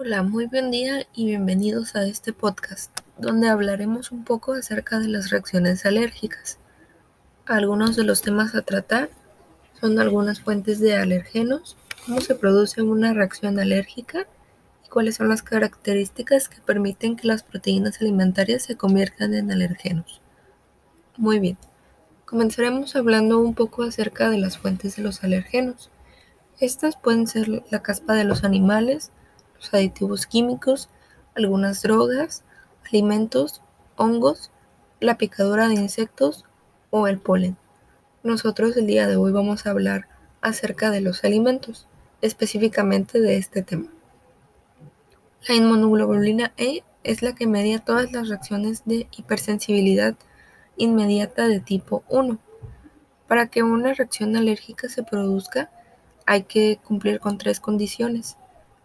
Hola, muy buen día y bienvenidos a este podcast, donde hablaremos un poco acerca de las reacciones alérgicas. Algunos de los temas a tratar son algunas fuentes de alergenos, cómo se produce una reacción alérgica y cuáles son las características que permiten que las proteínas alimentarias se conviertan en alergenos. Muy bien, comenzaremos hablando un poco acerca de las fuentes de los alergenos. Estas pueden ser la caspa de los animales, los aditivos químicos, algunas drogas, alimentos, hongos, la picadura de insectos o el polen. Nosotros el día de hoy vamos a hablar acerca de los alimentos, específicamente de este tema. La inmunoglobulina E es la que media todas las reacciones de hipersensibilidad inmediata de tipo 1. Para que una reacción alérgica se produzca, hay que cumplir con tres condiciones.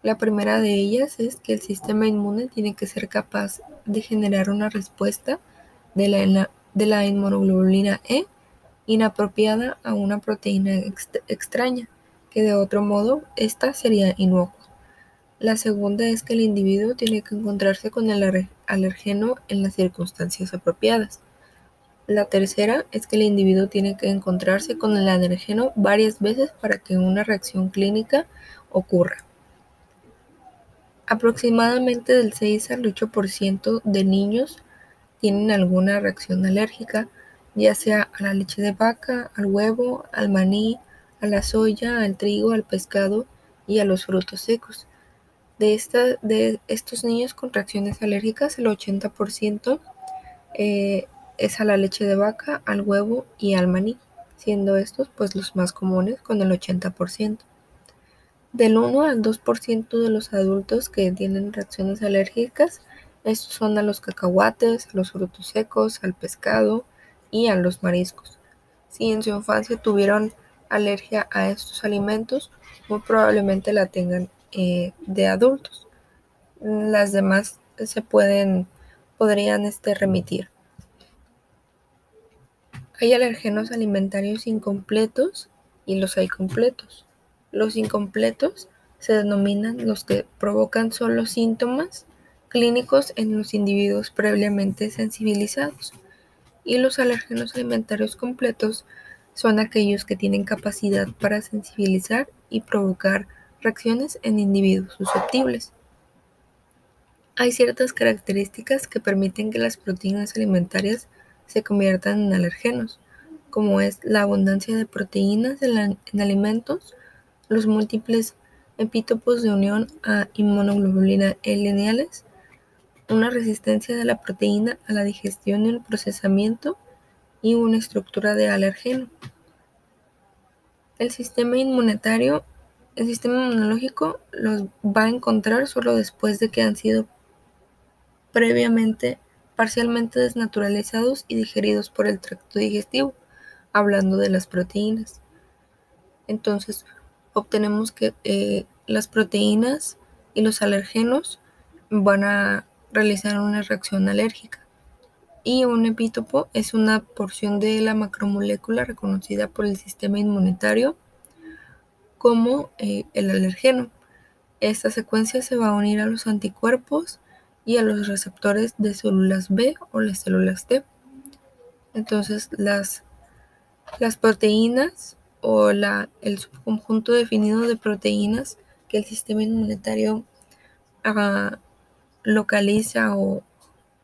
La primera de ellas es que el sistema inmune tiene que ser capaz de generar una respuesta de la, de la inmunoglobulina E inapropiada a una proteína extraña, que de otro modo esta sería inocua. La segunda es que el individuo tiene que encontrarse con el alergeno en las circunstancias apropiadas. La tercera es que el individuo tiene que encontrarse con el alergeno varias veces para que una reacción clínica ocurra. Aproximadamente del 6 al 8% de niños tienen alguna reacción alérgica, ya sea a la leche de vaca, al huevo, al maní, a la soya, al trigo, al pescado y a los frutos secos. De, de estos niños con reacciones alérgicas, el 80% eh, es a la leche de vaca, al huevo y al maní, siendo estos pues los más comunes con el 80%. Del 1 al 2% de los adultos que tienen reacciones alérgicas, estos son a los cacahuates, a los frutos secos, al pescado y a los mariscos. Si en su infancia tuvieron alergia a estos alimentos, muy probablemente la tengan eh, de adultos. Las demás se pueden, podrían este, remitir. Hay alergenos alimentarios incompletos y los hay completos. Los incompletos se denominan los que provocan solo síntomas clínicos en los individuos previamente sensibilizados y los alérgenos alimentarios completos son aquellos que tienen capacidad para sensibilizar y provocar reacciones en individuos susceptibles. Hay ciertas características que permiten que las proteínas alimentarias se conviertan en alergenos, como es la abundancia de proteínas en, alimentos, los múltiples epítopos de unión a inmunoglobulina lineales, una resistencia de la proteína a la digestión y el procesamiento y una estructura de alergeno. El sistema inmunitario, el sistema inmunológico los va a encontrar solo después de que han sido previamente parcialmente desnaturalizados y digeridos por el tracto digestivo, hablando de las proteínas. Entonces, obtenemos que eh, las proteínas y los alergenos van a realizar una reacción alérgica. Y un epítopo es una porción de la macromolécula reconocida por el sistema inmunitario como eh, el alergeno. Esta secuencia se va a unir a los anticuerpos y a los receptores de células B o las células T. Entonces, las, las proteínas o la, el subconjunto definido de proteínas que el sistema inmunitario ah, localiza o,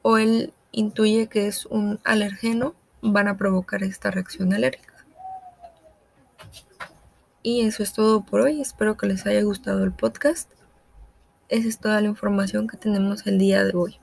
o él intuye que es un alergeno, van a provocar esta reacción alérgica. Y eso es todo por hoy. Espero que les haya gustado el podcast. Esa es toda la información que tenemos el día de hoy.